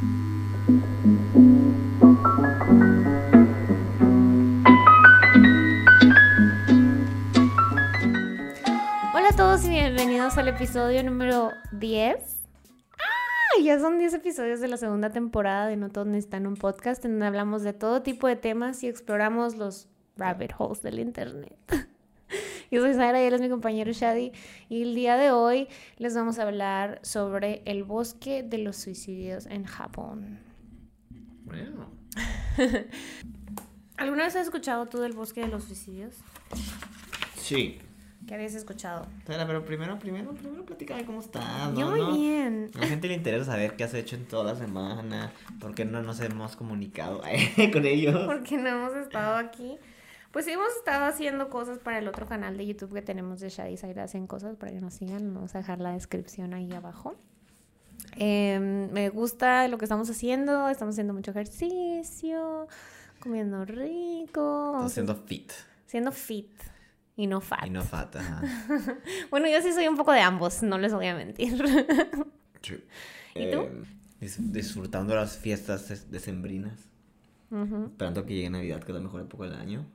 Hola a todos y bienvenidos al episodio número 10. ¡Ah! Ya son 10 episodios de la segunda temporada de No Todos Necesitan un Podcast, en donde hablamos de todo tipo de temas y exploramos los rabbit holes del internet. Yo soy Sara y él es mi compañero Shadi. Y el día de hoy les vamos a hablar sobre el bosque de los suicidios en Japón. Bueno. ¿Alguna vez has escuchado tú del bosque de los suicidios? Sí. ¿Qué habías escuchado? Espera, pero primero, primero, primero platícame cómo estás. Yo muy ¿no? bien. A la gente le interesa saber qué has hecho en toda la semana. ¿Por qué no nos hemos comunicado con ellos? Porque no hemos estado aquí. Pues hemos estado haciendo cosas para el otro canal de YouTube que tenemos de Shadi Zaira Hacen Cosas para que nos sigan. Vamos a dejar la descripción ahí abajo. Eh, me gusta lo que estamos haciendo. Estamos haciendo mucho ejercicio, comiendo rico. Estás vamos haciendo fit. Siendo fit y no fat. Y no fat, ajá. Bueno, yo sí soy un poco de ambos, no les voy a mentir. Sí. ¿Y tú? Eh, dis- disfrutando las fiestas des- Esperando que llegue Navidad, que es la mejor época del año.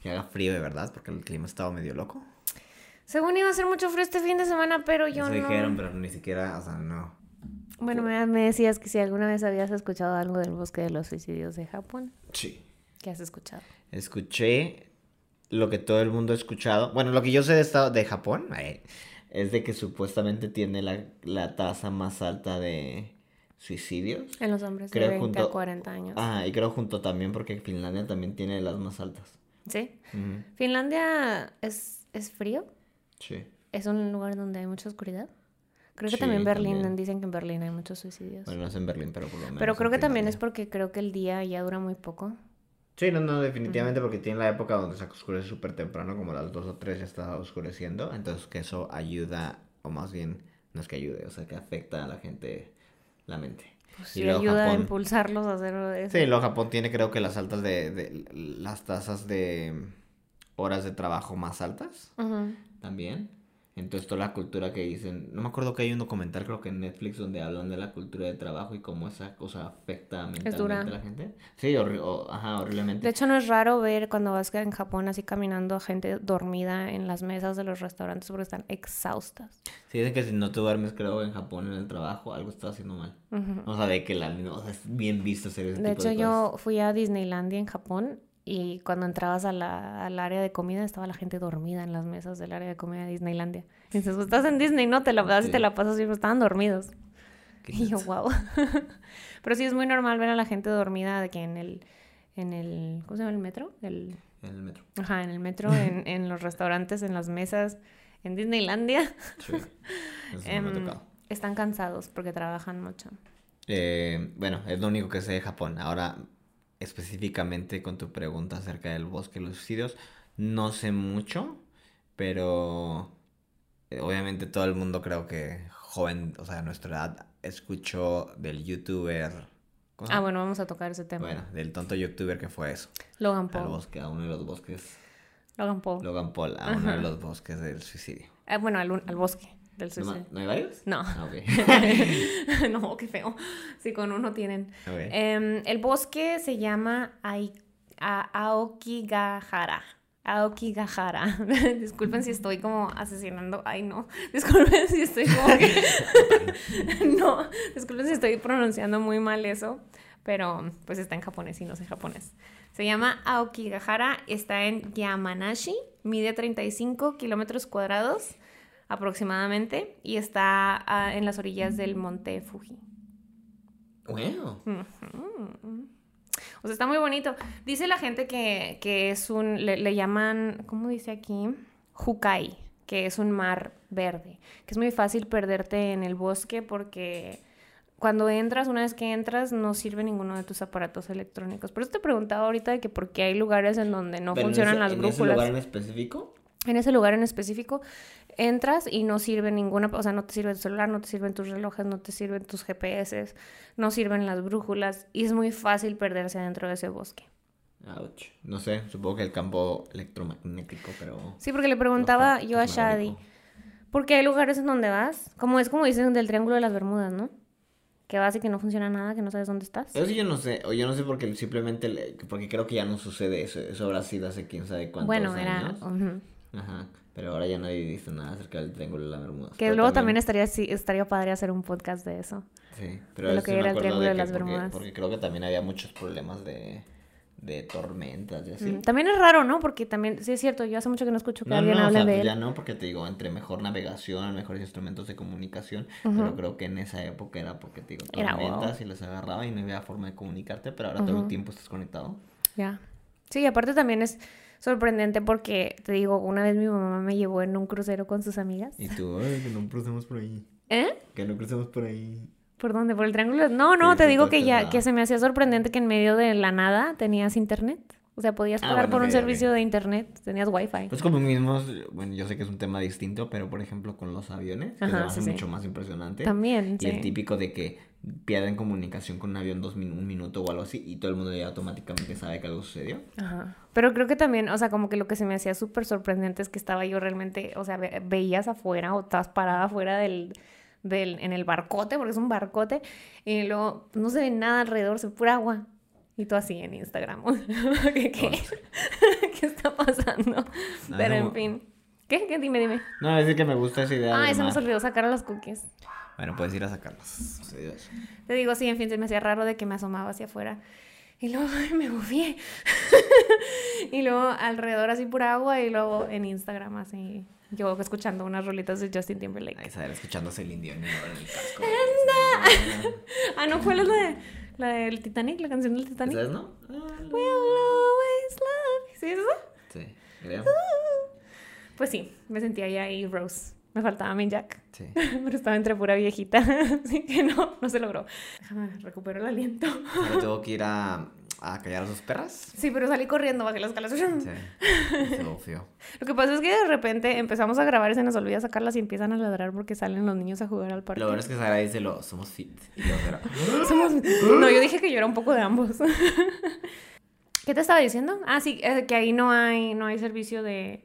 Que haga frío de verdad, porque el clima estaba medio loco. Según iba a ser mucho frío este fin de semana, pero yo Eso no. dijeron, pero ni siquiera, o sea, no. Bueno, me, me decías que si alguna vez habías escuchado algo del bosque de los suicidios de Japón. Sí. ¿Qué has escuchado? Escuché lo que todo el mundo ha escuchado. Bueno, lo que yo sé de, estado, de Japón eh, es de que supuestamente tiene la, la tasa más alta de suicidios. En los hombres Creo de 20 junto- a 40 años. Ah, y creo junto también porque Finlandia también tiene las más altas. ¿Sí? ¿Finlandia es, es frío? Sí. ¿Es un lugar donde hay mucha oscuridad? Creo que Sí, también Berlín, también. dicen que en Berlín hay muchos suicidios. Bueno, no es en Berlín, pero por lo menos. pero creo que también es porque creo que el día ya dura muy poco. Sí, no, no, definitivamente porque tiene la época donde se oscurece súper temprano, como a las 2 o 3 ya está oscureciendo. Entonces que eso ayuda, o más bien, no es que ayude, o sea, que afecta a la gente la mente. Pues Y luego ayuda a impulsarlos a hacer eso. Sí, luego Japón tiene creo que las altas de, de- las tasas de horas de trabajo más altas Ujú. también. Entonces toda la cultura que dicen, no me acuerdo que hay un documental creo que en Netflix donde hablan de la cultura de trabajo y cómo esa cosa afecta mentalmente a la gente. Sí, horri- o- ajá, horriblemente. De hecho, no es raro ver cuando vas en Japón así caminando a gente dormida en las mesas de los restaurantes porque están exhaustas. Sí, dicen que si no te duermes creo en Japón en el trabajo, algo estás haciendo mal. O sea, de que la, o sea, es bien visto hacer ese De tipo hecho, de yo fui a Disneylandia en Japón y cuando entrabas a la- al área de comida estaba la gente dormida en las mesas del área de comida de Disneylandia. Y dices, "Pues, estás en Disney, ¿no? Te la das y Sí. te la pasas y estaban dormidos. Y yo, wow. Pero sí es muy normal ver a la gente dormida de que en el, en el, ¿cómo se llama el metro? El, En el metro. ajá, en el metro, en, en los restaurantes, en las mesas, en Disneylandia. Sí. Eso no me ha Em, tocado. están cansados porque trabajan mucho. Eh, bueno, es lo único que sé de Japón. Ahora, específicamente con tu pregunta acerca del bosque de los suicidios, no sé mucho, pero eh, obviamente todo el mundo creo que joven, o sea, de nuestra edad, escuchó del youtuber. ¿cómo se Ah, bueno, vamos a tocar ese tema. Bueno, del tonto youtuber que fue eso. Logan Al Paul. bosque, a uno de los bosques. Logan Paul. Logan Paul, a uno de los bosques del suicidio. Ah, bueno, al, un- al bosque del ¿No, ma- suicidio. ¿no hay varios? No. Ah, no, qué feo. Sí, con uno tienen. Em, el bosque se llama Aokigahara. Aokigahara. Disculpen si estoy como asesinando. Ay, no. Disculpen si estoy como que. no. Disculpen si estoy pronunciando muy mal eso. Pero pues está en japonés y no sé japonés. Se llama Aokigahara. Está en Yamanashi. Mide 35 kilómetros cuadrados aproximadamente. Y está ah, en las orillas del monte Fuji. Ujú. O sea, está muy bonito. Dice la gente que, que es un, le, le llaman, ¿cómo dice aquí? Hukai, que es un mar verde, que es muy fácil perderte en el bosque porque cuando entras, una vez que entras, no sirve ninguno de tus aparatos electrónicos. Por eso te preguntaba ahorita de que por qué hay lugares en donde no Pero en funcionan ese- las ¿En ese brújulas lugar en específico? en ese lugar en específico, entras y no sirve ninguna, o sea, no te sirve tu celular, no te sirven tus relojes, no te sirven tus GPS, no sirven las brújulas y es muy fácil perderse dentro de ese bosque. Ouch. No sé, supongo que el campo electromagnético, pero... Sí, porque le preguntaba yo a Shadi, porque hay lugares en donde vas, como es como dicen del Triángulo de las Bermudas, ¿no? Que vas y que no funciona nada, que no sabes dónde estás. Eso yo no sé, o yo no sé porque simplemente, le- porque creo que ya no sucede eso, eso habrá sido hace quién sabe cuántos Bueno, era... años. ujú. Ajá, pero ahora ya nadie dice nada acerca del Triángulo de la Bermuda. Que luego también estaría, sí, estaría padre hacer un podcast de eso. Sí, pero de lo sí que me era el Triángulo de que las porque- Bermudas. Porque creo que también había muchos problemas de, de tormentas y así. Mm, También es raro, ¿no? Porque también, sí es cierto, yo hace mucho que no escucho que No, alguien no, o hable sea, de pues él. ya no, porque te digo, entre mejor navegación, mejores instrumentos de comunicación, pero creo que en esa época era porque te digo, tormentas y les agarraba y no había forma de comunicarte, pero ahora todo el tiempo estás conectado. Ya. Sí, y aparte también es sorprendente porque, te digo, una vez mi mamá me llevó en un crucero con sus amigas. Y tú, ay, que no crucemos por ahí, ¿Eh? que no crucemos por ahí. ¿Por dónde? ¿Por el triángulo? No, no, Sí, te sí, digo que ya, lado. que se me hacía sorprendente que en medio de la nada tenías internet. O sea, podías Ah, pagar bueno, por un servicio de internet, tenías wifi. Pues como mismos, bueno, yo sé que es un tema distinto, pero por ejemplo con los aviones, que Ajá, se me hace sí, sí. mucho más impresionante. También, Y el sí. típico de que pierden comunicación con un avión dos min- un minuto o algo así y todo el mundo ya automáticamente sabe que algo sucedió. Ajá. Pero creo que también, o sea, como que lo que se me hacía súper sorprendente es que estaba yo realmente, o sea, ve- veías afuera o estabas parada afuera del, del, en el barcote, porque es un barcote, y luego no se ve nada alrededor, se ve pura agua. Y tú así en Instagram. ¿Qué, qué? ¿Qué está pasando? Pero en fin. ¿Qué? ¿Qué? Dime, dime. No, es decir que me gusta esa idea. Ah, se nos olvidó sacar a los cookies. Bueno, puedes ir a sacarlos. Eso. Te digo, sí, en fin, se me hacía raro de que me asomaba hacia afuera. Y luego ay, me bufié. y luego alrededor así pura agua y luego en Instagram así yo escuchando unas rolitas de Justin Timberlake. Ahí saber escuchándose el indio en el, en el casco. Ah, no, ¿cuál es la, de, la del Titanic? La canción del Titanic. ¿Sabes, no? We'll always love. ¿Sí es esa? Sí, creo. Pues sí, me sentía ya ahí Rose. Me faltaba mi Jack. Sí. Pero estaba entre pura viejita. Así que no, no se logró. Déjame, recupero el aliento. Ahora tengo que ir a, a callar a sus perras. Sí, pero salí corriendo, bajé las escaleras. Sí. Se obvio. Lo que pasa es que de repente empezamos a grabar y se nos olvida sacarlas y empiezan a ladrar porque salen los niños a jugar al parque. Lo bueno es que Sara dice lo, somos fit. Y yo, pero, Somos- No, yo dije que yo era un poco de ambos. ¿Qué te estaba diciendo? Ah, sí, eh, que ahí no hay, no hay servicio de,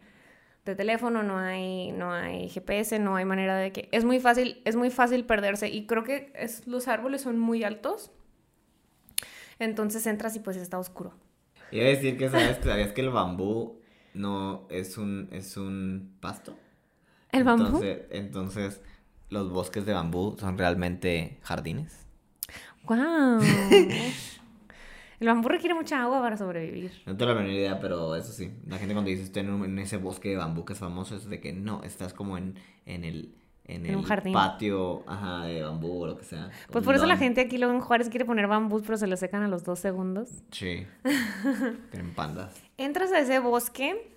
de teléfono, no hay, no hay GPS, no hay manera de que... Es muy fácil, es muy fácil perderse y creo que es, los árboles son muy altos. Entonces entras y pues está oscuro. Iba a decir que, ¿sabes? ¿Sabías que el bambú no es un, es un pasto? ¿El bambú? Entonces, entonces, los bosques de bambú son realmente jardines. ¡Wow! El bambú requiere mucha agua para sobrevivir. No tengo la menor idea, pero eso sí. La gente cuando dice estoy en, un- en ese bosque de bambú que es famoso, es de que no, estás como en, en el, en En un el jardín. patio ajá, de bambú o lo que sea. Pues por eso la gente aquí luego en Juárez quiere poner bambús, pero se le secan a los dos segundos. Sí. Tienen pandas. Entras a ese bosque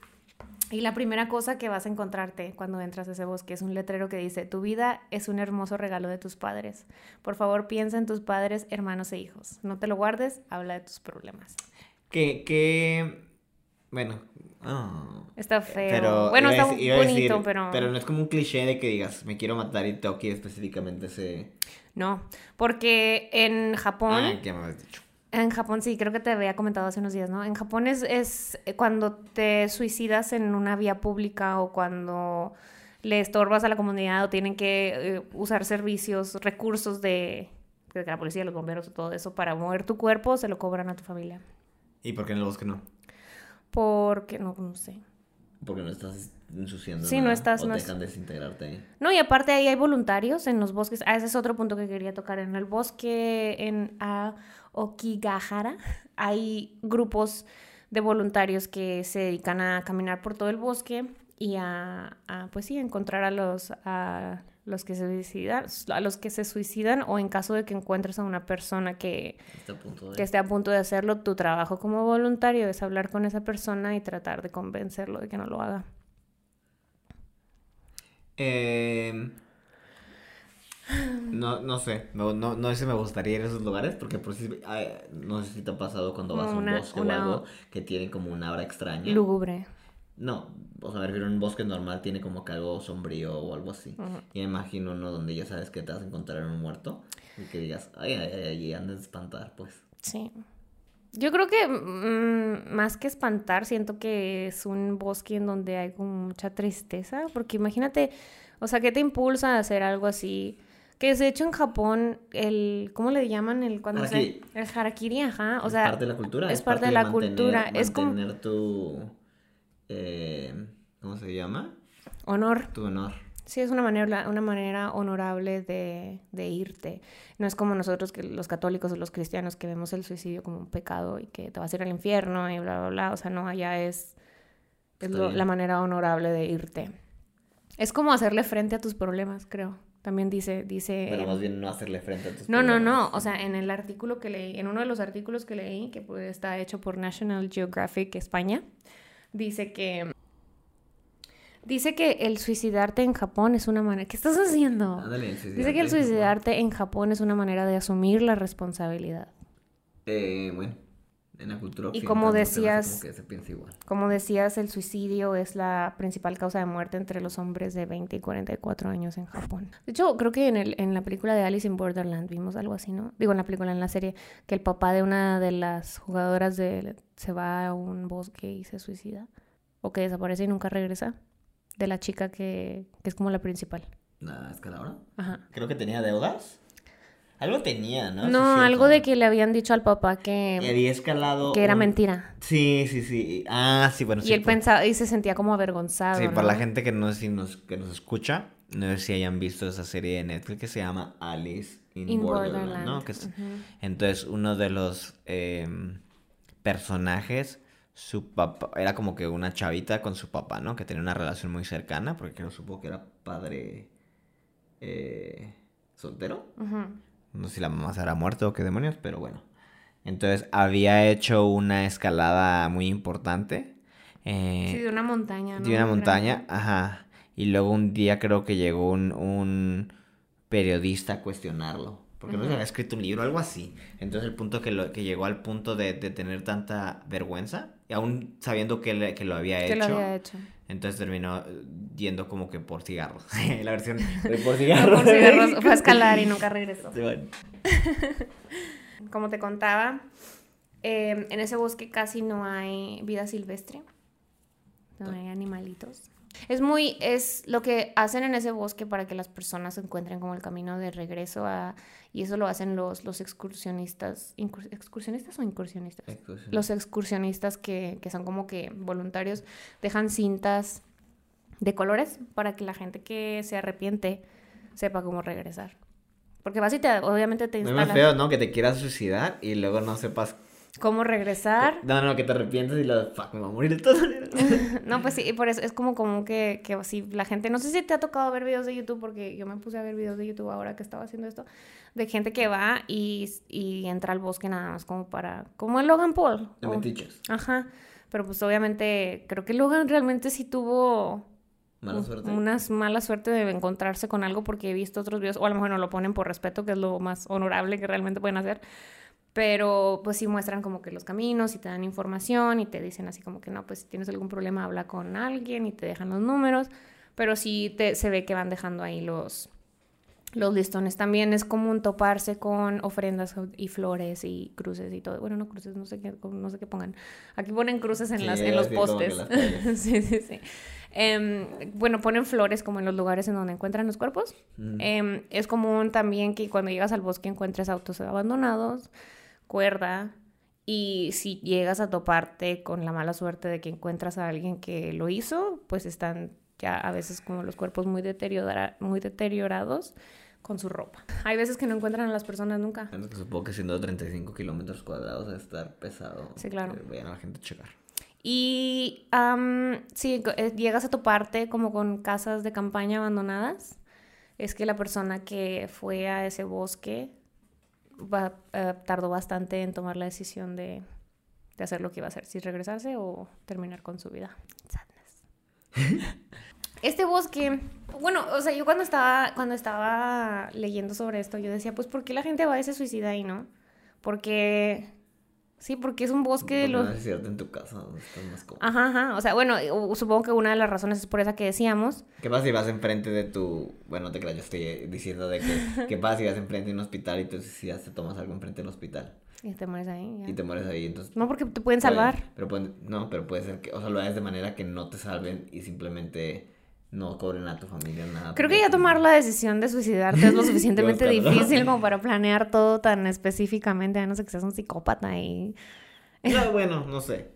y la primera cosa que vas a encontrarte cuando entras a ese bosque es un letrero que dice, tu vida es un hermoso regalo de tus padres. Por favor, piensa en tus padres, hermanos e hijos. No te lo guardes, habla de tus problemas. Que, que, bueno, ah. Está feo. Pero bueno, está decir- bonito, decir, pero... Pero no es como un cliché de que digas, me quiero matar y tengo que ir específicamente ese... No, porque en Japón... Ah, ya me habías dicho. En Japón sí, creo que te había comentado hace unos días, ¿no? En Japón es, es cuando te suicidas en una vía pública o cuando le estorbas a la comunidad o tienen que eh, usar servicios, recursos de, de la policía, los bomberos, todo eso para mover tu cuerpo, se lo cobran a tu familia. ¿Y por qué en el bosque no? Porque, no, no sé. Porque no estás ensuciando Sí, no estás- O no es- dejan desintegrarte ahí. No, y aparte ahí hay voluntarios en los bosques. Ah, ese es otro punto que quería tocar. En el bosque, en Aokigahara, hay grupos de voluntarios que se dedican a caminar por todo el bosque y a, a, pues sí, encontrar a los, a los que se suicidan, a los que se suicidan o en caso de que encuentres a una persona que, Está a punto de... que esté a punto de hacerlo, tu trabajo como voluntario es hablar con esa persona y tratar de convencerlo de que no lo haga. Eh, no, no sé, no, no, no sé si me gustaría ir a esos lugares porque por si, ay, no sé si te ha pasado cuando vas a un bosque una- o algo que tiene como una aura extraña. Lúgubre. No, o sea, me refiero a un bosque normal tiene como que algo sombrío o algo así. Y me imagino uno donde ya sabes que te vas a encontrar en un muerto y que digas, ay, ay, ay, ay, y andes de espantar, pues. Sí. Yo creo que mm, más que espantar, siento que es un bosque en donde hay como mucha tristeza, porque imagínate, o sea, ¿qué te impulsa a hacer algo así? Que de hecho en Japón, el, ¿cómo le llaman? El, cuando se, el harakiri, ajá. O es sea, parte de la cultura. es parte de la cultura, es como- Mantener tu... eh, ¿Cómo se llama? honor. Tu honor. Sí, es una manera, una manera honorable de, de irte. No es como nosotros, que los católicos o los cristianos, que vemos el suicidio como un pecado y que te vas a ir al infierno y bla, bla, bla. O sea, no, allá es, es lo- la manera honorable de irte. Es como hacerle frente a tus problemas, creo. También dice, dice... Pero más bien no hacerle frente a tus No, no, problemas. no. O sea, en el artículo que leí, en uno de los artículos que leí, que pues, está hecho por National Geographic España, dice que dice que el suicidarte en Japón es una manera. ¿Qué estás haciendo? Ándale, Dice que el suicidarte, en Japón es una manera de asumir la responsabilidad. Eh, bueno, en la cultura Y como decías- como que se piensa igual. Como decías, el suicidio es la principal causa de muerte entre los hombres de 20 y 44 años en Japón. De hecho, creo que en, el, en la película de Alice in Borderland vimos algo así, ¿no? Digo, en la película, en la serie, que el papá de una de las jugadoras de, se va a un bosque y se suicida. O que desaparece y nunca regresa. De la chica que, que es como la principal. ¿La escaladora? Ajá. Creo que tenía deudas. Algo tenía, ¿no? No, Sí, algo de que le habían dicho al papá que, Que había escalado. que era un- mentira. Sí, sí, sí. Ah, sí, bueno, Y sí. él por- pensaba y se sentía como avergonzado. Sí, para la gente que no sé si nos, que nos escucha, no sé si hayan visto esa serie de Netflix que se llama Alice in, In Borderland, Borderland. ¿no? Que es- Ujú. Entonces, uno de los em, personajes, su papá, era como que una chavita con su papá, ¿no? Que tenía una relación muy cercana, porque creo supo que era padre eh, soltero. No sé si la mamá se habrá muerto o qué demonios, pero bueno. Entonces, había hecho una escalada muy importante. eh, Sí, de una montaña, ¿no? de una montaña, ajá. Y luego un día creo que llegó un, un periodista a cuestionarlo. Porque no se había escrito un libro, algo así. Entonces el punto que, lo, que llegó al punto de, de tener tanta vergüenza, y aún sabiendo que, le- que lo había Que hecho, lo había hecho. entonces terminó eh, yendo como que por cigarros. La versión de por No, cigarros. por cigarros, fue a escalar y nunca regresó. Sí, bueno. Como te contaba, eh, en ese bosque casi no hay vida silvestre. No hay animalitos. Es muy, es lo que hacen en ese bosque para que las personas encuentren como el camino de regreso a, y eso lo hacen los, los excursionistas, excursionistas o incursionistas. Los excursionistas que, que son como que voluntarios dejan cintas de colores para que la gente que se arrepiente sepa cómo regresar. Porque vas y te, obviamente te feo, ¿no? Que te quieras suicidar y luego no sepas. Cómo regresar. No, no, que te arrepientes y lo fuck, me voy a morir de todas maneras. No, pues sí, y por eso es como común que, que así la gente, no sé si te ha tocado ver videos de YouTube, porque yo me puse a ver videos de YouTube ahora que estaba haciendo esto, de gente que va y, y entra al bosque nada más como para, como el Logan Paul. De o-. Ajá, pero pues obviamente creo que Logan realmente sí tuvo Mala suerte. una mala suerte de encontrarse con algo porque he visto otros videos, o a lo mejor no lo ponen por respeto, que es lo más honorable que realmente pueden hacer, pero pues sí muestran como que los caminos y te dan información y te dicen así como que no, pues si tienes algún problema habla con alguien y te dejan los números, pero sí te, se ve que van dejando ahí los, los listones. También es común toparse con ofrendas y flores y cruces y todo. Bueno, no cruces, no sé qué, no sé qué pongan. Aquí ponen cruces en, Sí, las, en los postes. las sí, sí, sí. Em, bueno, ponen flores como en los lugares en donde encuentran los cuerpos. Mm. Em, es común también que cuando llegas al bosque encuentres autos abandonados, cuerda, y si llegas a toparte con la mala suerte de que encuentras a alguien que lo hizo, pues están ya a veces como los cuerpos muy, deteriora- muy deteriorados con su ropa. Hay veces que no encuentran a las personas nunca. Que supongo que siendo 35 kilómetros cuadrados debe estar pesado. Sí, claro. Vayan a la gente a checar. Y am, si eh, llegas a toparte como con casas de campaña abandonadas, es que la persona que fue a ese bosque va- eh, tardó bastante en tomar la decisión de, de hacer lo que iba a hacer, si regresarse o terminar con su vida. Sadness. Este bosque, bueno, o sea, yo cuando estaba, cuando estaba leyendo sobre esto, yo decía, pues, ¿por qué la gente va y se suicida ahí, no? Porque, sí, porque es un bosque de los... No en tu casa donde estás más cómodo. Ajá, ajá. O sea, bueno, supongo que una de las razones es por esa que decíamos. ¿Qué pasa si vas enfrente de tu... Bueno, no te creas, yo estoy diciendo de que... ¿Qué pasa si vas enfrente de un hospital y te suicidas, te tomas algo enfrente del hospital? Y te mueres ahí. ya. Y te mueres ahí, entonces... No, porque te pueden puede- salvar. pero pueden- no, pero puede ser que... O sea, lo hagas de manera que no te salven y simplemente no cobren a tu familia nada. Creo que ya tomar la decisión de suicidarte es lo suficientemente difícil como para planear todo tan específicamente, a no ser que seas un psicópata y... No, bueno, no sé.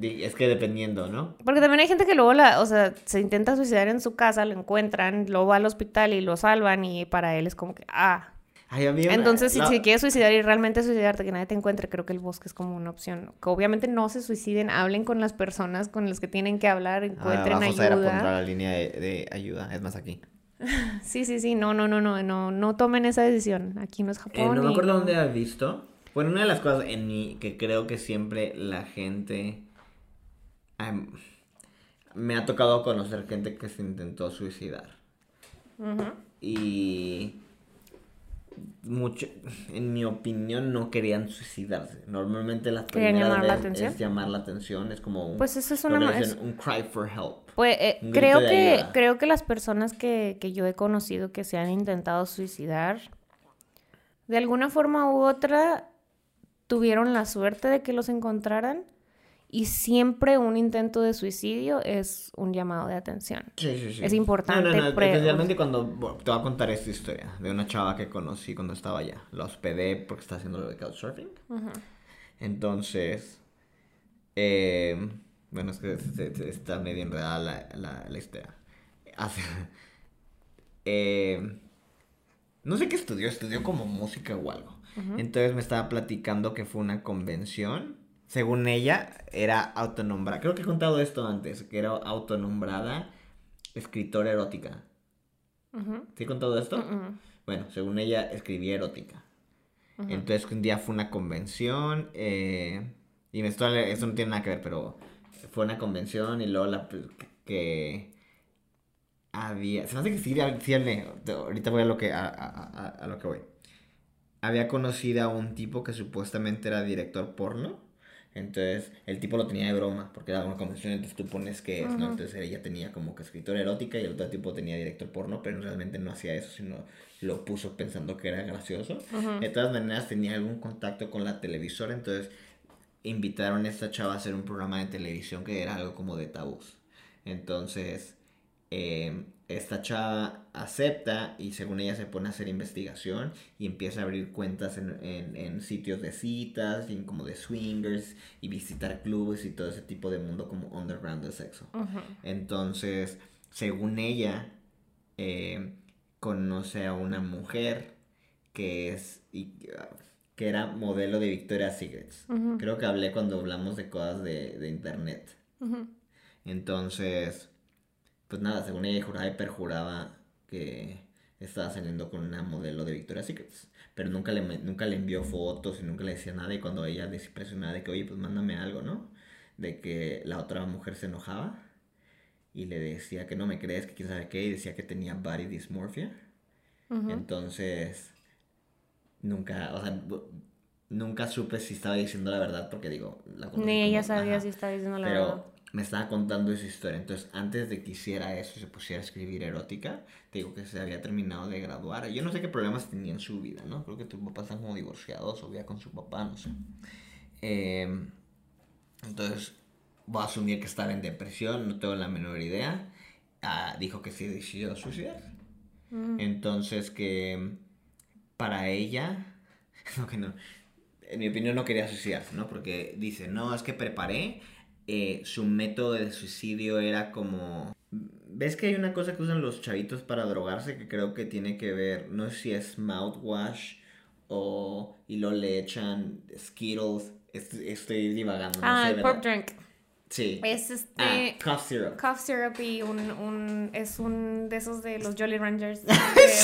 Es que dependiendo, ¿no? Porque también hay gente que luego, la, o sea, se intenta suicidar en su casa, lo encuentran, luego va al hospital y lo salvan y para él es como que, ah. Ay, Entonces, si, quieres suicidar y realmente suicidarte, que nadie te encuentre, creo que el bosque es como una opción. Que obviamente no se suiciden, hablen con las personas con las que tienen que hablar, Ah, encuentren abajo se era contra ayuda. la línea de, de ayuda. Es más, aquí. Sí, sí, sí, no, no, no, no, no, no tomen esa decisión. Aquí no es Eh, Japón. no me acuerdo no- dónde has visto. Bueno, una de las cosas en mí que creo que siempre la gente... me ha tocado conocer gente que se intentó suicidar. Ujú. Y... Mucho, en mi opinión, no querían suicidarse. Normalmente las Querían primeras llamar la atención. es llamar la atención. Es como un, Pues eso es lo que una... le es- dicen, un cry for help. Pues eh, creo que ayuda. creo que las personas que, que yo he conocido que se han intentado suicidar, de alguna forma u otra, tuvieron la suerte de que los encontraran y siempre un intento de suicidio es un llamado de atención. Sí, sí, sí. Es importante No, no, no, especialmente cuando bueno, te voy a contar esta historia de una chava que conocí cuando estaba allá. La hospedé porque está haciendo lo de couchsurfing. Entonces, eh, bueno, es que está medio enredada la, la, la historia. Hace- eh, no sé qué estudió, estudió como música o algo. Entonces me estaba platicando que fue una convención. Según ella, era autonombrada. Creo que he contado esto antes, que era autonombrada escritora erótica. Ujú, ¿Sí he contado esto? Bueno, según ella, escribía erótica. Entonces, un día fue una convención. eh, y me estoy, eso no tiene nada que ver, pero fue una convención y luego la que había. Se me hace que sí, sí, ahorita voy a lo que, a, a- a- a lo que voy. Había conocido a un tipo que supuestamente era director porno. Entonces, el tipo lo tenía de broma, porque era una convención, entonces tú pones que es, ¿no? Entonces ella tenía como que escritora erótica y el otro tipo tenía director porno, pero realmente no hacía eso, sino lo puso pensando que era gracioso. De todas maneras, tenía algún contacto con la televisora, entonces invitaron a esta chava a hacer un programa de televisión que era algo como de tabús. Entonces, eh, esta chava acepta y según ella se pone a hacer investigación y empieza a abrir cuentas en, en- en sitios de citas y en como de swingers y visitar clubes y todo ese tipo de mundo como underground de sexo. Entonces, según ella, eh, conoce a una mujer que es y, ah, que era modelo de Victoria's Secrets. Creo que hablé cuando hablamos de cosas de, de internet. Entonces, pues nada, según ella juraba y perjuraba que estaba saliendo con una modelo de Victoria's Secrets. Pero nunca le, nunca le envió fotos y nunca le decía nada. Y cuando ella desimpresionada de que, oye, pues mándame algo, ¿no? De que la otra mujer se enojaba y le decía que no me crees, que quién sabe qué, y decía que tenía body dysmorphia. Entonces, nunca, o sea, nunca supe si estaba diciendo la verdad porque digo, la Ni ella como- sabía ajá. si estaba diciendo la Pero verdad. Me estaba contando esa historia. Entonces, antes de que hiciera eso y se pusiera a escribir erótica, te digo que se había terminado de graduar. Yo no sé qué problemas tenía en su vida, ¿no? Creo que tus papás están como divorciados o vivía con su papá, no sé. Em, entonces, voy a asumir que estaba en depresión, no tengo la menor idea. Ah, dijo que sí decidió suicidar. Entonces, que para ella, no, que no, en mi opinión no quería suicidarse, ¿no? Porque dice, no, es que preparé, eh, su método de suicidio era como... ¿Ves que hay una cosa que usan los chavitos para drogarse que creo que tiene que ver, no sé si es mouthwash o... y lo le echan Skittles, est- estoy divagando, no Ah, sé, el pop drink. Sí. Es este... Ah, cough syrup. Cough syrup y un, un, es un de esos de los Jolly Rangers de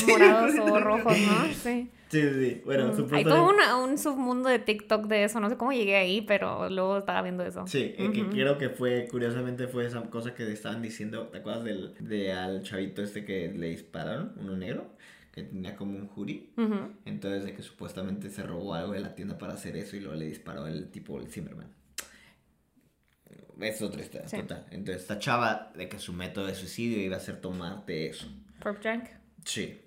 morados o rojos, ¿no? Sí. Sí, sí. Bueno, Mm, Hay todo una- un submundo de TikTok de eso, no sé cómo llegué ahí, pero luego estaba viendo eso. Sí, eh, que creo que fue, curiosamente fue esa cosa que estaban diciendo, ¿te acuerdas del, de al chavito este que le dispararon, uno negro, que tenía como un? Ujú. Entonces de que supuestamente se robó algo de la tienda para hacer eso y luego le disparó el tipo, el Zimmerman. Es otra historia, Sí. total. Entonces esta chava de que su método de suicidio iba a ser tomarte eso. Pop drink. Sí.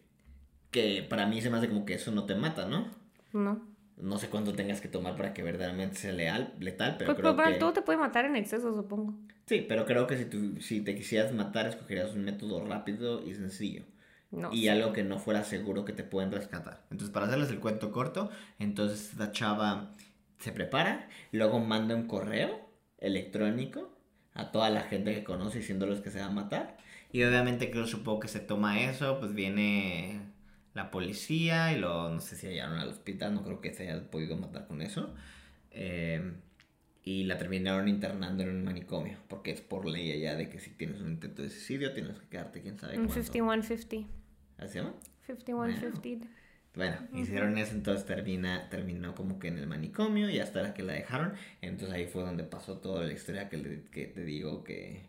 Que para mí se me hace como que eso no te mata, ¿no? No. No sé cuánto tengas que tomar para que verdaderamente sea leal, letal, pero Pues, creo pero que... todo te puede matar en exceso, supongo. Sí, pero creo que si, tú, si te quisieras matar, escogerías un método rápido y sencillo. No y algo que no fuera seguro que te pueden rescatar. Entonces, para hacerles el cuento corto, entonces esta chava se prepara, luego manda un correo electrónico a toda la gente que conoce diciéndoles que se va a matar. Y obviamente creo, supongo que se toma eso, pues viene la policía y lo, no sé si llegaron al hospital, no creo que se haya podido matar con eso. Eh, y la terminaron internando en un manicomio, porque es por ley allá de que si tienes un intento de suicidio tienes que quedarte quién sabe Un cuánto. 5150. ¿Así se llama? 5150. Bueno, hicieron eso, entonces termina, terminó como que en el manicomio y hasta la que la dejaron. Entonces ahí fue donde pasó toda la historia que, le- que te digo que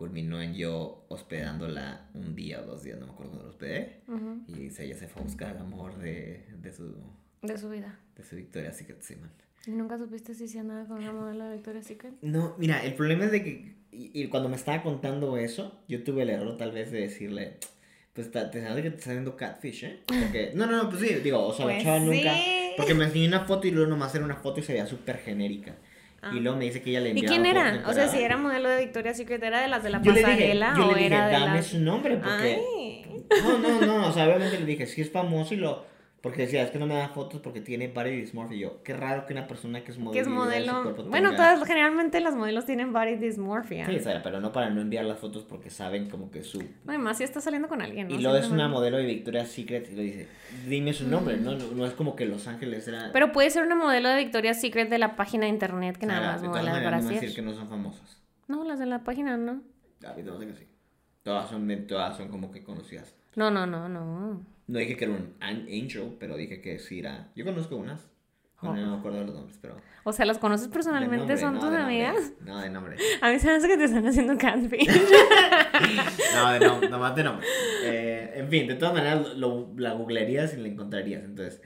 culminó en yo hospedándola un día o dos días, no me acuerdo cuando la hospedé. Y ella se fue a buscar el amor de, de, su, De su vida. de su Victoria Secret Simon. ¿Y nunca supiste si se andaba con una modelo de Victoria's Secret? No, mira, el problema es de que y, y cuando me estaba contando eso, yo tuve el error tal vez de decirle, pues te sabes que te está viendo catfish, ¿eh? Porque, no, no, no, pues sí, digo, o sea, la Pues chava nunca, sí. porque me enseñó una foto y luego nomás era una foto y se veía súper genérica. Ah. Y luego me dice que ella le ¿Y enviaba quién fotos era? O sea, si era modelo de Victoria's Secret, ¿era de las de la yo le dije, pasarela yo o le dije, era de dame su nombre, porque... Ay. No, no, no, o sea, obviamente le dije, sí es famoso y lo... Porque decía, es que no me da fotos porque tiene body dysmorphia. Y yo, qué raro que una persona que es modelo... Que es modelo... Bueno, tenga- todas, generalmente las modelos tienen body dysmorphia. Sí, Sara, pero no para no enviar las fotos porque saben como que su... Además, si está saliendo con alguien, ¿no? Y luego es una modelo de Victoria's Secret y le dice, dime su nombre, ¿no? No, no es como que Los Ángeles era... Pero puede ser una modelo de Victoria's Secret de la página de internet que Sara, nada más modela de maneras, no decir que no son famosas. No, las de la página no. A mí te vas a decir que sí. Todas son, todas son como que conocidas. No, no, no, no. No dije que era un an- angel, pero dije que sí era... Yo conozco unas. Bueno, Oh. no me acuerdo de los nombres, pero... O sea, ¿las conoces personalmente? nombre, ¿Son no, tus nombre. amigas? No, de nombre. A mí se me hace que te están haciendo catfish. No, de nombre, nomás de nombre. Eh, en fin, de todas maneras lo, la googlearías y la encontrarías, entonces...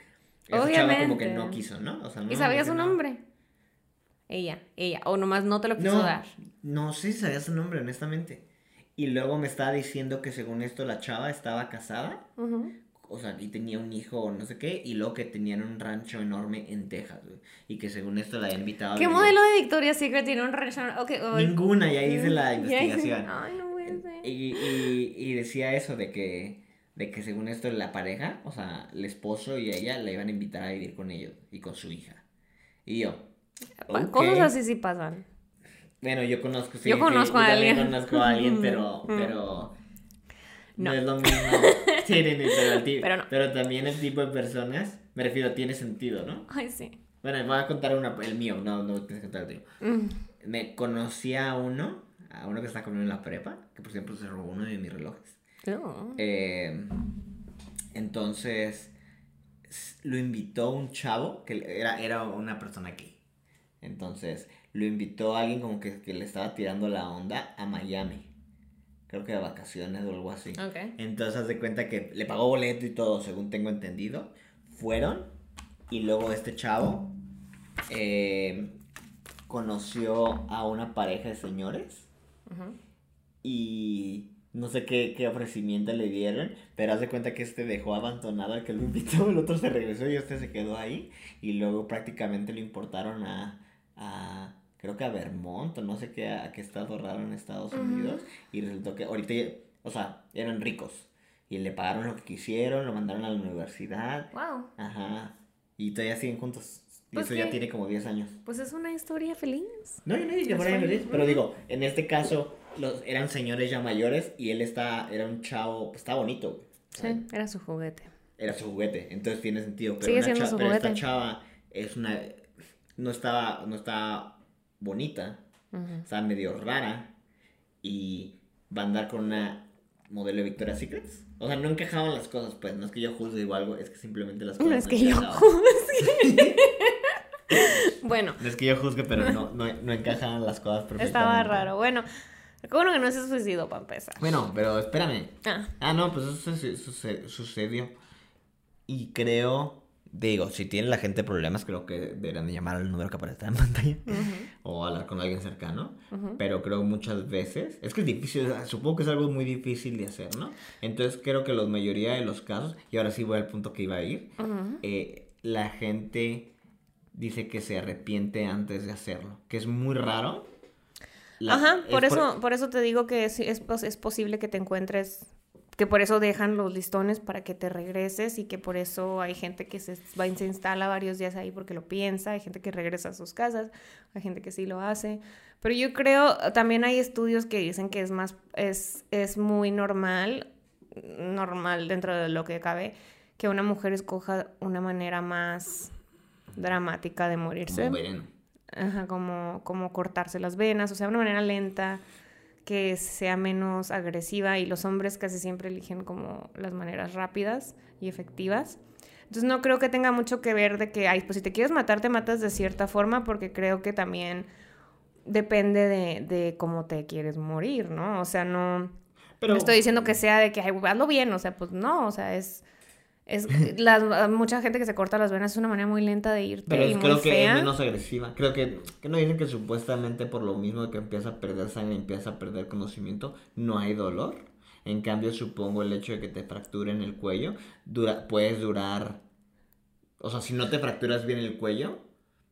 Esa chava como que Obviamente. no quiso, ¿no? O sea, no, ¿Y sabía no, su no. nombre? Ella, ella. O nomás no te lo quiso No, dar. no sé si sabía su nombre, honestamente. Y luego me estaba diciendo que según esto la chava estaba casada, Ujú. O sea, y tenía un hijo o no sé qué, y luego que tenían un rancho enorme en Texas, güey. Y que según esto la había invitado a ¿Qué modelo de Victoria's Secret tiene un restaurante? Ok, oh, Ninguna, ya hice la investigación. Ay, no puede ser. Y, y, y decía eso de que, de que según esto la pareja, o sea, el esposo y ella la iban a invitar a vivir con ellos y con su hija. Y yo. Cosas así sí pasan. Bueno, yo conozco, sí, Yo sí, conozco a alguien. conozco a alguien, pero, Mm. pero no. No. es lo mismo. Sí, pero, el Pero no. pero también el tipo de personas, me refiero, tiene sentido, ¿no? Ay, sí. Bueno, voy a contar una, el mío, no, no tienes que contar el tuyo. Mm. Me conocí a uno, a uno que está conmigo en la prepa, que por ejemplo se robó uno de mis relojes. Oh. Eh, entonces, lo invitó un chavo, que era, era una persona gay. Entonces, lo invitó a alguien como que, que le estaba tirando la onda a Miami. Creo que de vacaciones o algo así. Ok. Entonces, haz de cuenta que le pagó boleto y todo, según tengo entendido. Fueron y luego este chavo eh, conoció a una pareja de señores Ujú. y no sé qué, qué ofrecimiento le dieron, pero haz de cuenta que este dejó abandonado al que lo invitó, el otro se regresó y este se quedó ahí y luego prácticamente lo importaron a, a creo que a Vermont o no sé qué, a qué estado raro en Estados. Unidos y resultó que ahorita, o sea, eran ricos y le pagaron lo que quisieron, lo mandaron a la universidad, Wow. ajá, y todavía siguen juntos. Y Pues eso ya tiene como 10 años. Pues es una historia feliz. No, yo no que Es fuera feliz. pero digo, en este caso los, eran señores ya mayores y él está, era un chavo, pues estaba bonito, güey. Sí, era su juguete. Era su juguete, entonces tiene sentido. Pero, Sigue una siendo cha- su pero esta chava es una, no estaba, no estaba bonita, Ujú. estaba medio rara y va a andar con una modelo de Victoria's Secrets. O sea, no encajaban las cosas, pues, no es que yo juzgue o algo, es que simplemente las cosas No es que yo juzgue. bueno, No es que yo juzgue, pero no, no, no encajaban las cosas perfectamente. estaba raro. Bueno, bueno que no se suicidó para empezar. Bueno, pero espérame. Ah, Ah, no, pues eso suce- suce- sucedió. Y creo, digo, si tiene la gente problemas, creo que deberían de llamar al número que aparece en pantalla. O hablar con alguien cercano. Pero creo muchas veces, es que es difícil, supongo que es algo muy difícil de hacer, ¿no? Entonces creo que la mayoría de los casos, y ahora sí voy al punto que iba a ir, eh, la gente dice que se arrepiente antes de hacerlo, que es muy raro. La- Ajá, es por eso, por eso te digo que es, es, es posible que te encuentres, que por eso dejan los listones para que te regreses y que por eso hay gente que se, va, y se instala varios días ahí porque lo piensa, hay gente que regresa a sus casas, hay gente que sí lo hace. Pero yo creo, también hay estudios que dicen que es más, es, es muy normal, normal dentro de lo que cabe, que una mujer escoja una manera más dramática de morirse. como veneno. Ajá, como, como cortarse las venas, o sea, una manera lenta que sea menos agresiva y los hombres casi siempre eligen como las maneras rápidas y efectivas. Entonces no creo que tenga mucho que ver de que, ay, pues si te quieres matar, te matas de cierta forma, porque creo que también depende de, de cómo te quieres morir, ¿no? O sea, no, Pero no estoy diciendo que sea de que, ay, hazlo bien, o sea, pues no, o sea, es... Es, las- mucha gente que se corta las venas es una manera muy lenta de irte Pero y es- muy creo que es menos agresiva. Creo que, que no dicen que supuestamente por lo mismo que empieza a perder sangre, empieza a perder conocimiento, no hay dolor. En cambio, supongo el hecho de que te fracturen el cuello, dura, puedes durar... O sea, si no te fracturas bien el cuello,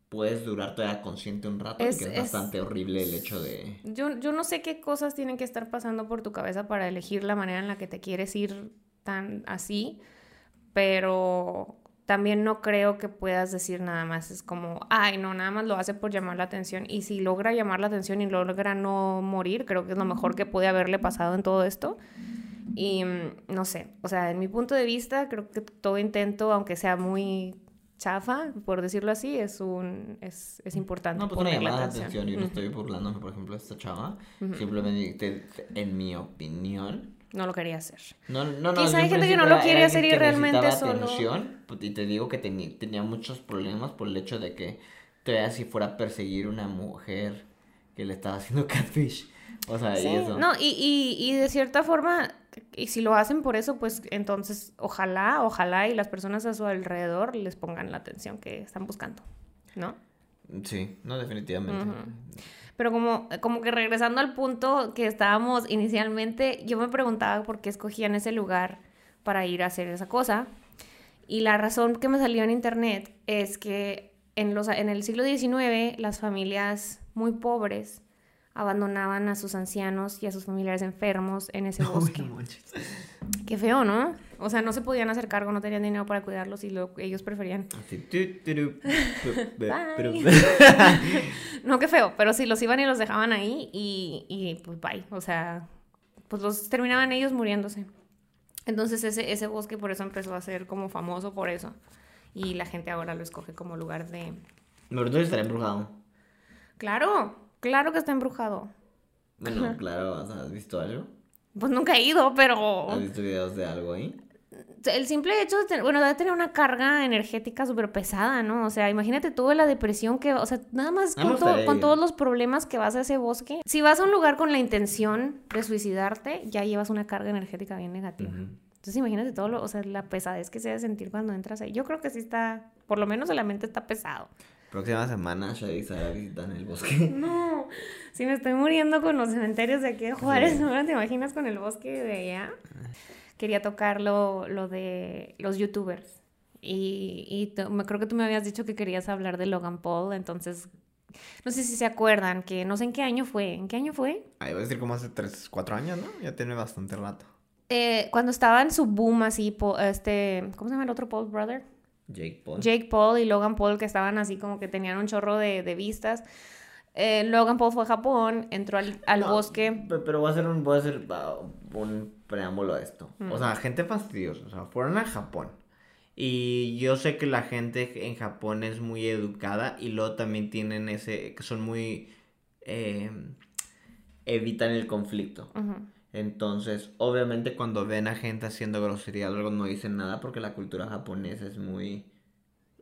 puedes durar todavía consciente un rato, Es- que es, es- bastante horrible el hecho de... Yo, yo no sé qué cosas tienen que estar pasando por tu cabeza para elegir la manera en la que te quieres ir tan así, pero también no creo que puedas decir nada más. Es como, ay, no, nada más lo hace por llamar la atención. Y si logra llamar la atención y logra no morir, creo que es lo mejor que puede haberle pasado en todo esto. Y mm, no sé, o sea, en mi punto de vista, creo que todo intento, aunque sea muy chafa, por decirlo así, es un es, es importante. No, pues una llamada de atención. Yo no estoy burlándome, por ejemplo, de esta chava. Ujú. Simplemente, te- en mi opinión, No lo quería hacer. No, no, no. Quizá hay gente que no lo quiere hacer y realmente solo- atención, pues, y te digo que teni- tenía muchos problemas por el hecho de que todavía si fuera a perseguir una mujer que le estaba haciendo catfish. O sea, Sí, y eso. no, y, y, y de cierta forma, y si lo hacen por eso, pues entonces ojalá, ojalá y las personas a su alrededor les pongan la atención que están buscando, ¿no? Sí, no, definitivamente. Ujú. Pero como, como que regresando al punto que estábamos inicialmente, yo me preguntaba por qué escogían ese lugar para ir a hacer esa cosa. Y la razón que me salió en internet es que en, los, en el siglo XIX las familias muy pobres abandonaban a sus ancianos y a sus familiares enfermos en ese bosque. Qué feo, ¿no? O sea, no se podían hacer cargo, no tenían dinero para cuidarlos y lo, ellos preferían No, qué feo, pero sí, los iban y los dejaban ahí y, y pues bye. O sea, pues los terminaban ellos muriéndose. Entonces ese, ese bosque por eso empezó a ser como famoso por eso. Y la gente ahora lo escoge como lugar de... Pero entonces estará embrujado. Claro, claro que está embrujado. Bueno, claro, ¿has visto algo? Pues nunca he ido, pero ¿Has visto videos de algo ahí? el simple hecho de tener, bueno, de tener una carga energética súper pesada, ¿no? O sea, imagínate tú la depresión que, o sea, nada más A mí me con, to- con todos los problemas que vas a ese bosque. Si vas a un lugar con la intención de suicidarte, ya llevas una carga energética bien negativa. Entonces imagínate todo lo, o sea, la pesadez que se debe sentir cuando entras ahí. Yo creo que sí está, por lo menos en la mente está pesado. Próxima semana Shadi estará visitando el bosque. No, si me estoy muriendo con los cementerios de aquí de Juárez, Sí. ¿no? ¿Te imaginas con el bosque de allá? Quería tocar lo, lo de los youtubers. Y, y me creo que tú me habías dicho que querías hablar de Logan Paul, entonces no sé si se acuerdan, que no sé en qué año fue. ¿En qué año fue? Ahí va a decir como hace 3, 4 años, ¿no? Ya tiene bastante rato. Eh, cuando estaba en su boom así, po- este, ¿cómo se llama el otro Paul Brother? Jake Paul. Jake Paul y Logan Paul que estaban así como que tenían un chorro de, de vistas. Eh, Logan Paul fue a Japón, entró al, al No, bosque. pe- Pero voy a hacer un, voy a hacer un preámbulo a esto. Mm. O sea, gente fastidiosa. O sea, fueron a Japón. Y yo sé que la gente en Japón es muy educada y luego también tienen ese, que son muy, eh, evitan el conflicto. Entonces, obviamente cuando ven a gente haciendo grosería o algo no dicen nada porque la cultura japonesa es muy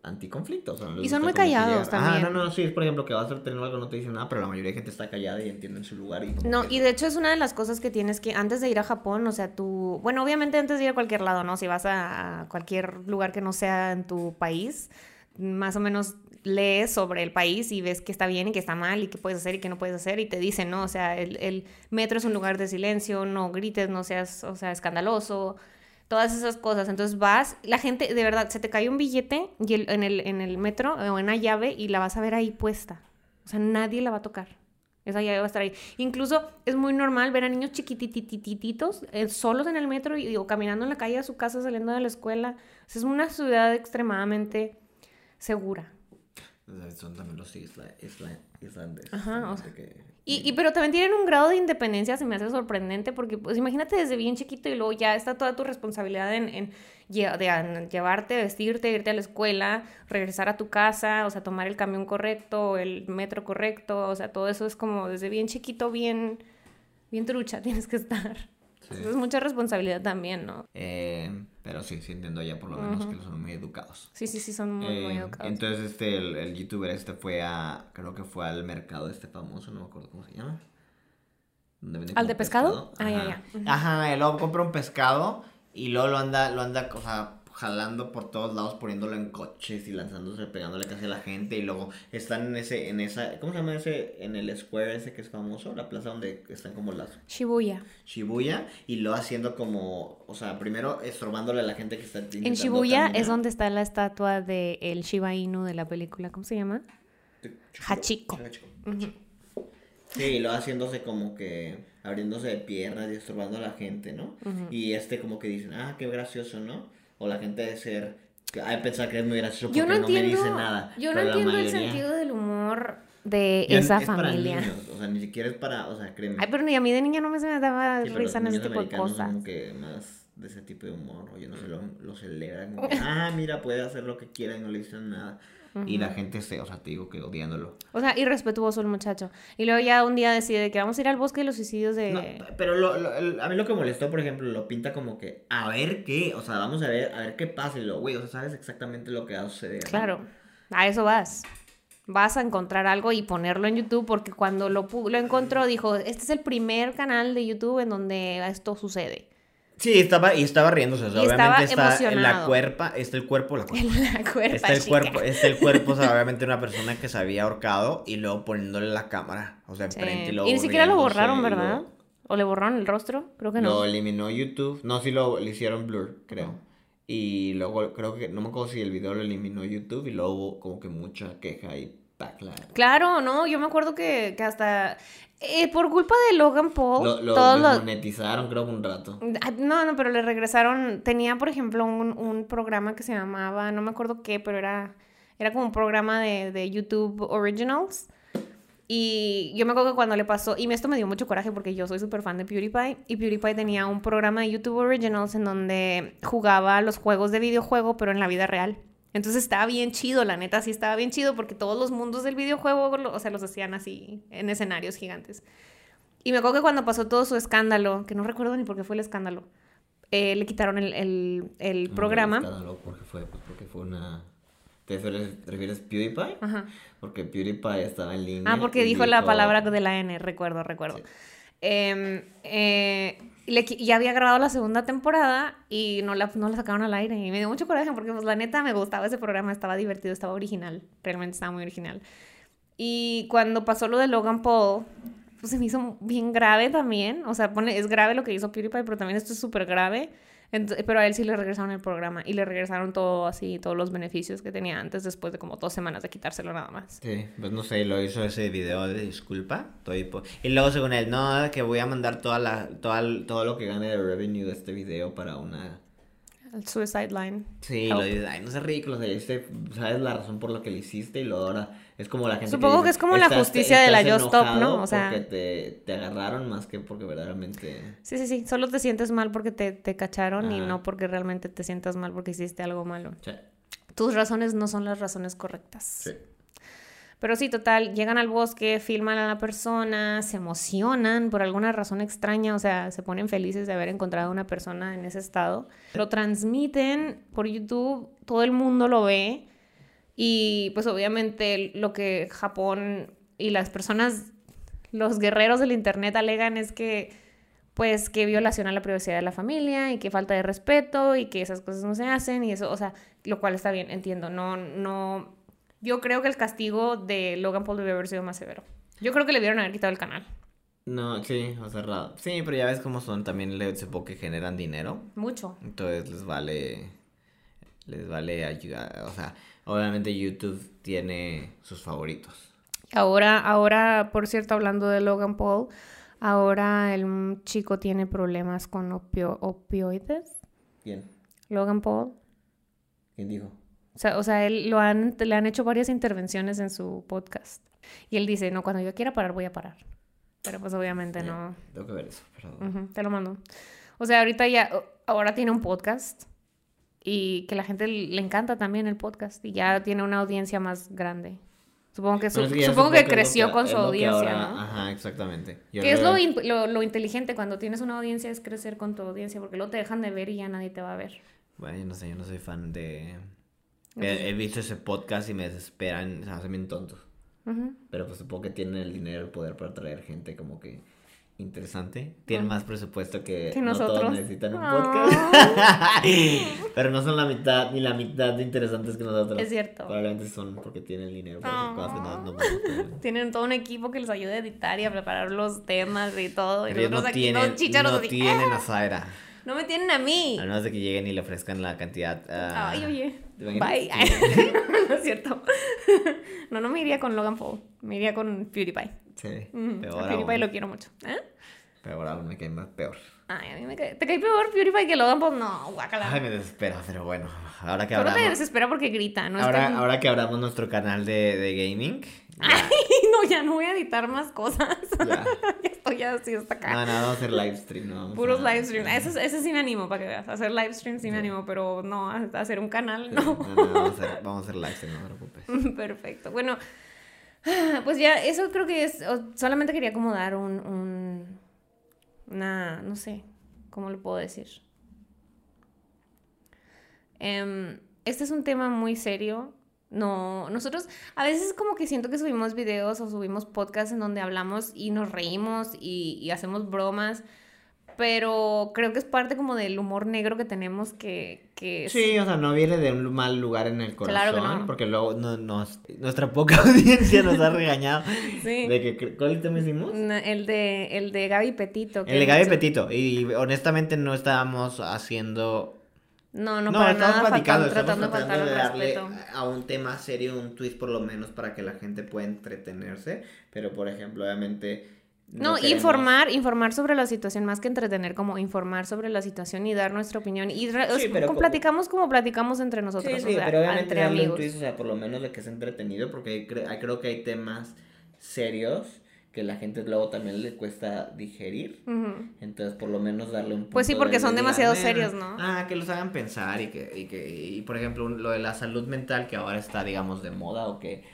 anticonflicto. o sea, no Y son muy callados llegan- también. Ah, no, no, sí, es por ejemplo que vas a tener algo no te dicen nada, pero la mayoría de gente está callada y entienden su lugar y No, que- y de hecho es una de las cosas que tienes que, antes de ir a Japón, o sea, tú, bueno, obviamente antes de ir a cualquier lado, ¿no? Si vas a cualquier lugar que no sea en tu país, más o menos lees sobre el país y ves que está bien y que está mal y qué puedes hacer y qué no puedes hacer y te dicen, ¿no? O sea, el, el metro es un lugar de silencio, no grites, no seas, o sea, escandaloso. todas esas cosas. Entonces vas, la gente, de verdad, se te cae un billete y en, el, en el metro o en una llave y la vas a ver ahí puesta. O sea, nadie la va a tocar. Esa llave va a estar ahí. Incluso es muy normal ver a niños chiquititititos eh, solos en el metro y, o caminando en la calle a su casa saliendo de la escuela. O sea, es una ciudad extremadamente segura. O sea, Son también los isla, isla, islandeses. Ajá, o sea, que- Y, y- pero también tienen un grado de independencia, se me hace sorprendente, porque pues imagínate desde bien chiquito y luego ya está toda tu responsabilidad en, en an- llevarte, vestirte, irte a la escuela, regresar a tu casa, o sea, tomar el camión correcto, el metro correcto, o sea, todo eso es como desde bien chiquito, bien, bien trucha tienes que estar. Sí. Entonces, es mucha responsabilidad también, ¿no? Eh, pero sí, sí entiendo ya por lo menos que son muy educados. Sí, sí, sí, son muy, muy Eh, educados. entonces este el, el youtuber este fue a creo que fue al mercado este famoso no me acuerdo cómo se llama ¿Al de pescado? Ah, ya, ya. Ajá y luego compra un pescado y luego lo anda lo anda o sea jalando por todos lados poniéndolo en coches y lanzándose pegándole casi a la gente y luego están en ese en esa cómo se llama ese en el square ese que es famoso la plaza donde están como las Shibuya. Shibuya y lo haciendo como, o sea, primero estorbándole a la gente que está En Shibuya caminar. es donde está la estatua de el Shiba Inu de la película, ¿cómo se llama? Hachiko. Hachiko. Sí, y lo haciéndose como que abriéndose de piernas y estorbando a la gente, ¿no? Y este como que dicen, ah, qué gracioso, ¿no? O la gente de ser, que hay pensar que es muy gracioso porque Yo no no, me entiendo, dice nada. yo no entiendo el mayoría- sentido del humor de Ya esa es para familia. niños, o sea, ni siquiera es para, o sea, créeme. Ay, pero ni a mí de niña no me se me daba Sí, risa en ese tipo de cosas. como que más de ese tipo de humor, o yo no sé, lo, lo celebran, como ah, mira, puede hacer lo que quiera y no le dicen nada. Y la gente se, o sea, te digo que odiándolo. O sea, irrespetuoso el muchacho. Y luego ya un día decide que vamos a ir al bosque de los suicidios de... No, pero lo, lo- a mí lo que molestó, por ejemplo, lo pinta como que, a ver qué, o sea, vamos a ver, a ver qué pasa y lo, güey, o sea, sabes exactamente lo que va a suceder. ¿no? Claro, a eso vas. Vas a encontrar algo y ponerlo en YouTube porque cuando lo, pu- lo encontró dijo, este es el primer canal de YouTube en donde esto sucede. Sí, estaba, y estaba riéndose, o sea, Y estaba obviamente está en la cuerpa, está el cuerpo, la cuerpa. La cuerpa Está el chica. cuerpo, está el cuerpo, o sea, obviamente una persona que se había ahorcado y luego poniéndole la cámara, o sea, Sí. enfrente y Y luego ni siquiera lo borraron, y ¿verdad? luego- ¿O le borraron el rostro? Creo que no. Lo eliminó YouTube. No, sí lo, le hicieron blur, creo. Y luego creo que, no me acuerdo si el video lo eliminó YouTube y luego hubo como que mucha queja y Claro, no, yo me acuerdo que, que hasta eh, por culpa de Logan Paul, Lo, lo todos los... desmonetizaron creo que un rato. No, no, pero le regresaron. Tenía, por ejemplo, un, un programa que se llamaba, no me acuerdo qué, pero era, era como un programa de, de YouTube Originals. Y yo me acuerdo que cuando le pasó, y esto me dio mucho coraje porque yo soy súper fan de PewDiePie, y PewDiePie tenía un programa de YouTube Originals en donde jugaba los juegos de videojuego, pero en la vida real. Entonces estaba bien chido, la neta, sí estaba bien chido porque todos los mundos del videojuego, o sea, los hacían así, en escenarios gigantes. Y me acuerdo que cuando pasó todo su escándalo, que no recuerdo ni por qué fue el escándalo, eh, le quitaron el, el- el programa. Escándalo, porque fue, pues, porque fue una... ¿Te refieres, te refieres PewDiePie? Ajá. Porque PewDiePie estaba en línea. Ah, porque dijo la palabra de la N, recuerdo, recuerdo. Sí. Em, eh, le qui- ya había grabado la segunda temporada y no la, no la sacaron al aire. Y me dio mucho coraje porque, pues, la neta, me gustaba ese programa, estaba divertido, estaba original. Realmente estaba muy original. Y cuando pasó lo de Logan Paul, pues se me hizo bien grave también. O sea, pone, es grave lo que hizo PewDiePie, pero también esto es súper grave. Ent- pero a él sí le regresaron el programa y le regresaron todo así, todos los beneficios que tenía antes, después de como dos semanas de quitárselo nada más. Sí, pues no sé, lo hizo ese video de disculpa. todo y luego según él, no, que voy a mandar toda la, toda, todo lo que gane de revenue de este video para una... El Suicide Line. Sí, Help. lo dice, ay, no seas ridículo, o sea, este, sabes la razón por la que lo hiciste y luego ahora es como la gente Supongo dice, que es como la "Estás- justicia de la Just Stop, ¿no? O sea- Porque te, te agarraron más que porque verdaderamente... Sí, sí, sí. Solo te sientes mal porque te, te cacharon y no porque realmente te sientas mal porque hiciste algo malo. Sí, Tus razones no son las razones correctas. sí. Pero sí, total, llegan al bosque, filman a la persona, se emocionan por alguna razón extraña, o sea, se ponen felices de haber encontrado a una persona en ese estado. Lo transmiten por YouTube, todo el mundo lo ve y pues obviamente lo que Japón y las personas, los guerreros del Internet alegan es que pues que violación a la privacidad de la familia y que falta de respeto y que esas cosas no se hacen y eso, o sea, lo cual está bien, entiendo, no, no, yo creo que el castigo de Logan Paul debió haber sido más severo. Yo creo que le debieron haber quitado el canal. No, sí, o cerrado. Sí, pero ya ves cómo son, también supongo que generan dinero. Mucho. Entonces les vale, les vale ayudar, o sea, obviamente YouTube tiene sus favoritos. Ahora, ahora, por cierto, hablando de Logan Paul, ahora el chico tiene problemas con opio- opioides. ¿Quién? Logan Paul. ¿Quién dijo? O sea, o sea, él lo han, le han hecho varias intervenciones en su podcast. Y él dice, no, cuando yo quiera parar, voy a parar. Pero pues obviamente no. Tengo que ver eso, pero... Ujú, te lo mando. O sea, ahorita ya, ahora tiene un podcast. Y que la gente le encanta también el podcast. Y ya tiene una audiencia más grande. Supongo que, su- es supongo que creció con su audiencia, ahora- ¿no? Ajá, exactamente. Yo Que es lo, in- lo, lo inteligente cuando tienes una audiencia, es crecer con tu audiencia, porque luego te dejan de ver y ya nadie te va a ver. Bueno, yo no sé, yo no soy fan de... No, He, he visto ese podcast y me desesperan, se me hacen bien tontos. Pero pues supongo que tienen el dinero, el poder para traer gente como que interesante. Tienen más presupuesto que, Que no todos nosotros. necesitan un Ah. podcast. Pero no son la mitad, ni la mitad de interesantes que nosotros. Es cierto. Probablemente son porque tienen dinero para hacer cosas que no, Ah. no podemos hacer. Tienen todo un equipo que les ayuda a editar y a preparar los temas y todo. Y nosotros no aquí tienen, no así, tienen ¡ah! a Zaira. No me tienen a mí. A menos de que lleguen y le ofrezcan la cantidad. ah, Ay, oye. Bye. no es cierto. no, no me iría con Logan Paul. Me iría con PewDiePie. Sí, Mm, peor a PewDiePie aún. lo quiero mucho. ¿Eh? Peor aún, me cae más peor. Ay, a mí me cae. ¿Te cae peor PewDiePie que Logan Paul? No, guácala. Ay, me desespera, pero bueno. Ahora que Solo te hablamos. desespera porque grita, ¿no? Es Ahora, que- ahora que abramos nuestro canal de, de gaming. ya- no, ya no voy a editar más cosas. Ya. ya estoy así hasta acá. No, no, vamos a hacer live stream, no Puros a- live streams. Ese, ese sí me animo para que veas. Hacer live streams sí me animo, pero no, hacer un canal, Sí, no. no, no, vamos, a hacer, vamos a hacer live stream, no te preocupes. Perfecto. Bueno, pues ya, eso creo que es. Solamente quería como dar un. un una. No sé. ¿Cómo lo puedo decir? Em, este es un tema muy serio. No, nosotros a veces como que siento que subimos videos o subimos podcasts en donde hablamos y nos reímos y, y hacemos bromas, pero creo que es parte como del humor negro que tenemos que, que es- Sí, o sea, no viene de un mal lugar en el corazón. Claro que no. Porque luego no, nos- nuestra poca audiencia nos ha regañado. Sí. De que, ¿Cuál tema hicimos? Na- El de, el de Gaby Petito. El de Gaby mucho- Petito. Y honestamente no estábamos haciendo No, no, No, para estamos nada platicando, estamos tratando tratando de darle respeto. a un tema serio un twist por lo menos para que la gente pueda entretenerse, pero por ejemplo, obviamente No, informar, informar sobre la situación, más que entretener, como informar sobre la situación y dar nuestra opinión. Y Sí, pero como platicamos como platicamos entre nosotros, Sí, sí, o sea, pero obviamente entre amigos. twist, o sea, por lo menos de que es entretenido, porque cre- creo que hay temas serios que la gente luego también le cuesta digerir. Ujú. Entonces, por lo menos darle un Pues sí, punto porque de- son de demasiado digan, serios, "Bueno, ¿no? Ah, que los hagan pensar y que, y que, y por ejemplo, lo de la salud mental que ahora está, digamos, de moda o que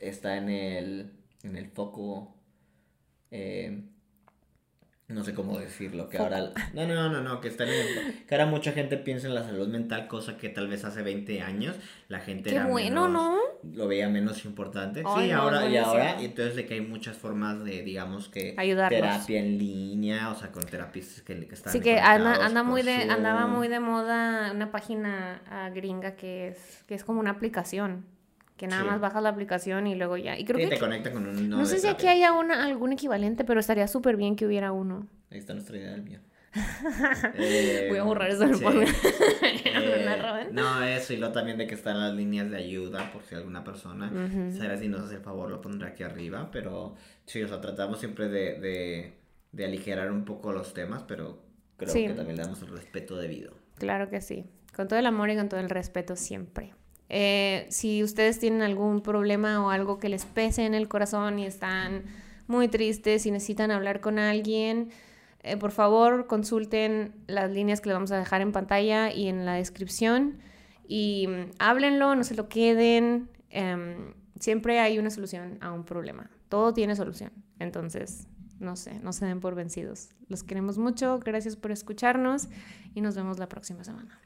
está en el, en el foco, eh, no sé cómo decirlo, que ahora, no, no, no, no, que está en que ahora mucha gente piensa en la salud mental, cosa que tal vez hace 20 años la gente Qué era bueno, menos- ¿no? lo veía menos importante. Ay, sí, no, ahora y ahora, y entonces de que hay muchas formas de, digamos que Ayudarlos. terapia en línea, o sea, con terapistas que, que están Sí que anda, anda muy de, andaba muy de moda una página ah, gringa que es, que es como una aplicación. Que nada Sí. más bajas la aplicación y luego ya. Y creo Sí, que te conecta con un no sé si aquí haya una, algún equivalente, pero estaría súper bien que hubiera uno. Ahí está nuestra idea del mío. Eh, Voy a borrar eso del sí. Eh, no, eso y lo también de que están las líneas de ayuda por si alguna persona, Ujú. Sara, si nos hace el favor, lo pondré aquí arriba, pero sí, o sea, tratamos siempre de, de, de aligerar un poco los temas, pero creo Sí. que también le damos el respeto debido. Claro que sí. Con todo el amor y con todo el respeto siempre. Eh, si ustedes tienen algún problema o algo que les pese en el corazón y están muy tristes y necesitan hablar con alguien, eh, por favor consulten las líneas que les vamos a dejar en pantalla y en la descripción y mm, háblenlo, no se lo queden. em, siempre hay una solución a un problema. Todo tiene solución. Entonces, no sé, no se den por vencidos. Los queremos mucho. Gracias por escucharnos y nos vemos la próxima semana.